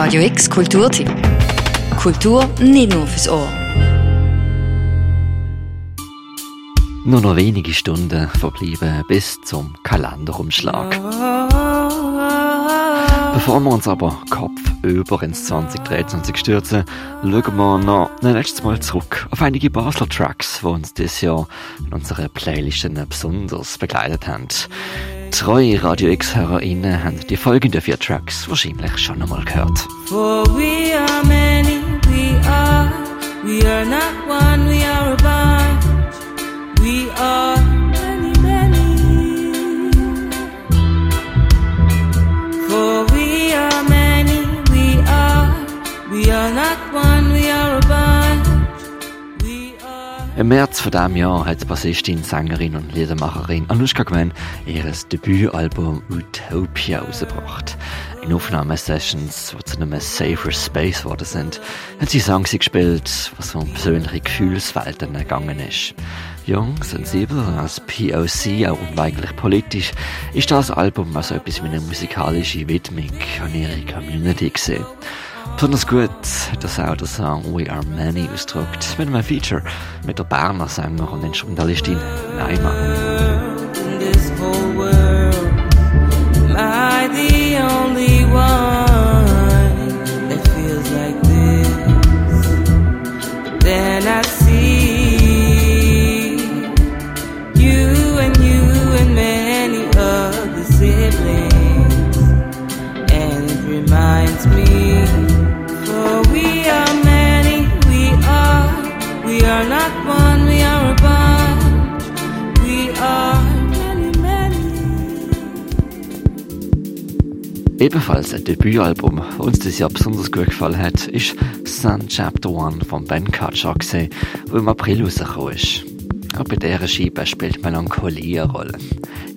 Radio X Kulturtipp. Kultur nicht nur fürs Ohr. Nur noch wenige Stunden verbleiben bis zum Kalenderumschlag. Bevor wir uns aber Kopf über ins 2023 stürzen, schauen wir noch ein letztes Mal zurück auf einige Basler Tracks, die uns dieses Jahr in unseren Playlisten besonders begleitet haben. Treue Radio X-HörerInnen haben die folgenden vier Tracks wahrscheinlich schon einmal gehört. For we are many, we are, we are not one, we are a bunch. We are many, many. For we are many, we are, we are not one, we are a bunch. Im März von diesem Jahr hat die Bassistin, Sängerin und Liedermacherin Anushka Gwen ihr Debütalbum Utopia rausgebracht. In Aufnahmesessions, die zu einem Safer Space geworden sind, hat sie Songs gespielt, was um persönliche Gefühlswelten gegangen ist. Jung, sensibel als POC, auch unweigerlich politisch, ist das Album also etwas wie eine musikalische Widmung an ihre Community gesehen. Besonders gut hat das auch der Song We Are Many ausgedrückt, mit einem Feature mit der Berner Sänger und Instrumentalistin Naima. Ebenfalls ein Debütalbum, das uns dieses Jahr besonders gut gefallen hat, ist Sun Chapter One von Ben gesehen, wo im April rausgekommen ist. Auch bei dieser Scheibe spielt Melancholie eine Rolle.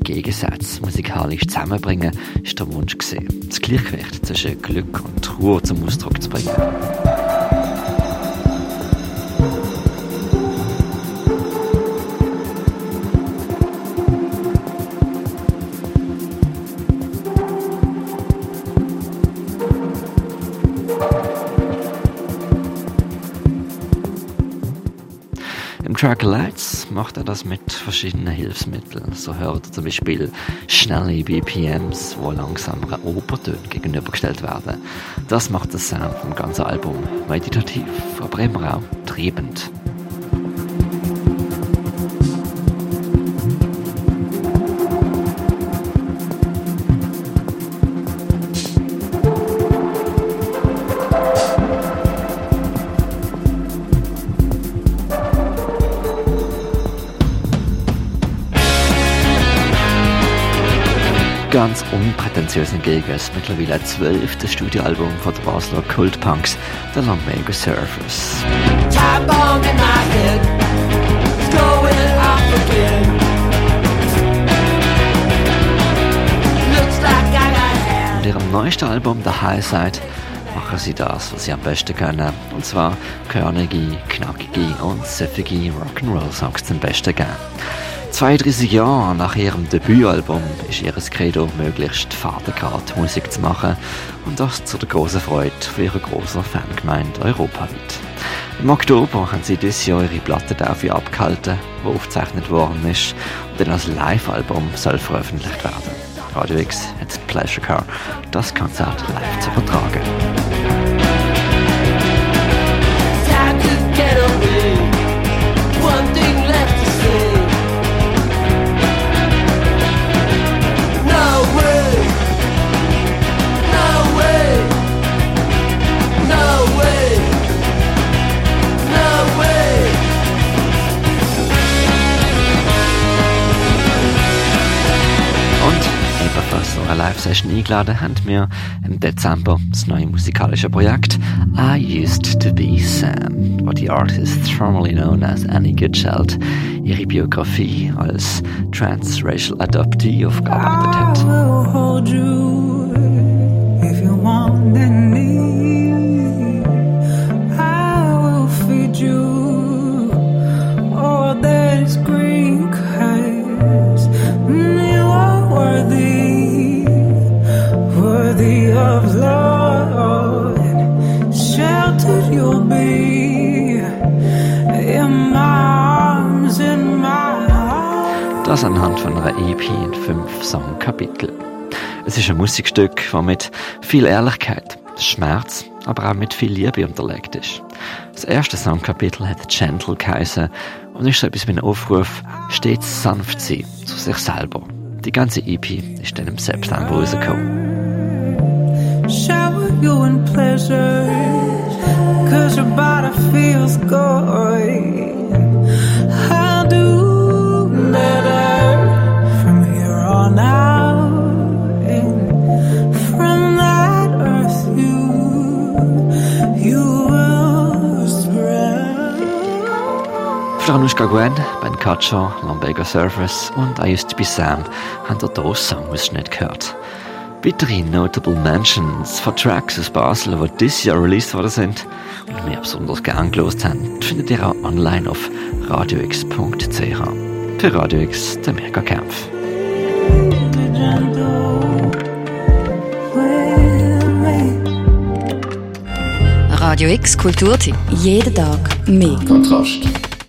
Gegensätze musikalisch zusammenbringen ist der Wunsch gesehen, das Gleichgewicht zwischen Glück und Ruhe zum Ausdruck zu bringen. Im Track Lights macht er das mit verschiedenen Hilfsmitteln. So hört er zum Beispiel schnelle BPMs, wo langsamere Obertöne gegenübergestellt werden. Das macht das Sound vom ganzen Album meditativ, aber immer auch triebend. Ganz unprätentiös hingegen ist mittlerweile ein zwölftes Studioalbum von der Basler Kultpunks, The Surfers. Like I got Mit ihrem neuesten Album The High Side machen sie das, was sie am besten können. Und zwar körnige, knackige und süffige Rock'n'Roll-Songs zum Besten geben. 32 Jahre nach ihrem Debütalbum ist ihr Credo, möglichst Vatergrad Musik zu machen und das zu der großen Freude für ihre großen Fangemeinde europaweit. Im Oktober haben sie dieses Jahr ihre Platte dafür abgehalten, die aufgezeichnet worden ist und dann als Live-Album soll veröffentlicht werden. Radio X hat die Pleasure Car, das Konzert live zu übertragen. Live-Session eingeladen haben wir im Dezember das neue musikalische Projekt I Used to Be Sam, wo die Artist formerly known as Annie Goodchild ihre Biografie als Transracial Adoptee aufgearbeitet hat. Das anhand von einer EP in fünf Songkapitel. Es ist ein Musikstück, das mit viel Ehrlichkeit, Schmerz, aber auch mit viel Liebe unterlegt ist. Das erste Songkapitel hat Gentle geheißen und ist so etwas wie ein Aufruf, stets sanft sein zu sich selber. Die ganze EP ist dann im September rausgekommen. Shower you in pleasure, cause your body feels good. Für Anushka Gwen, Ben Kacho, Lambega Surfers und I Used to Be Sam haben ihr hier Songausschnitt gehört. Weitere Notable Mentions von Tracks aus Basel, die dieses Jahr released worden sind und mir besonders gern gelost haben, findet ihr auch online auf radiox.ch. Für Radio X, der Mega Kampf. Radio X Kulturtipp. Jeden Tag mehr. Kontrast.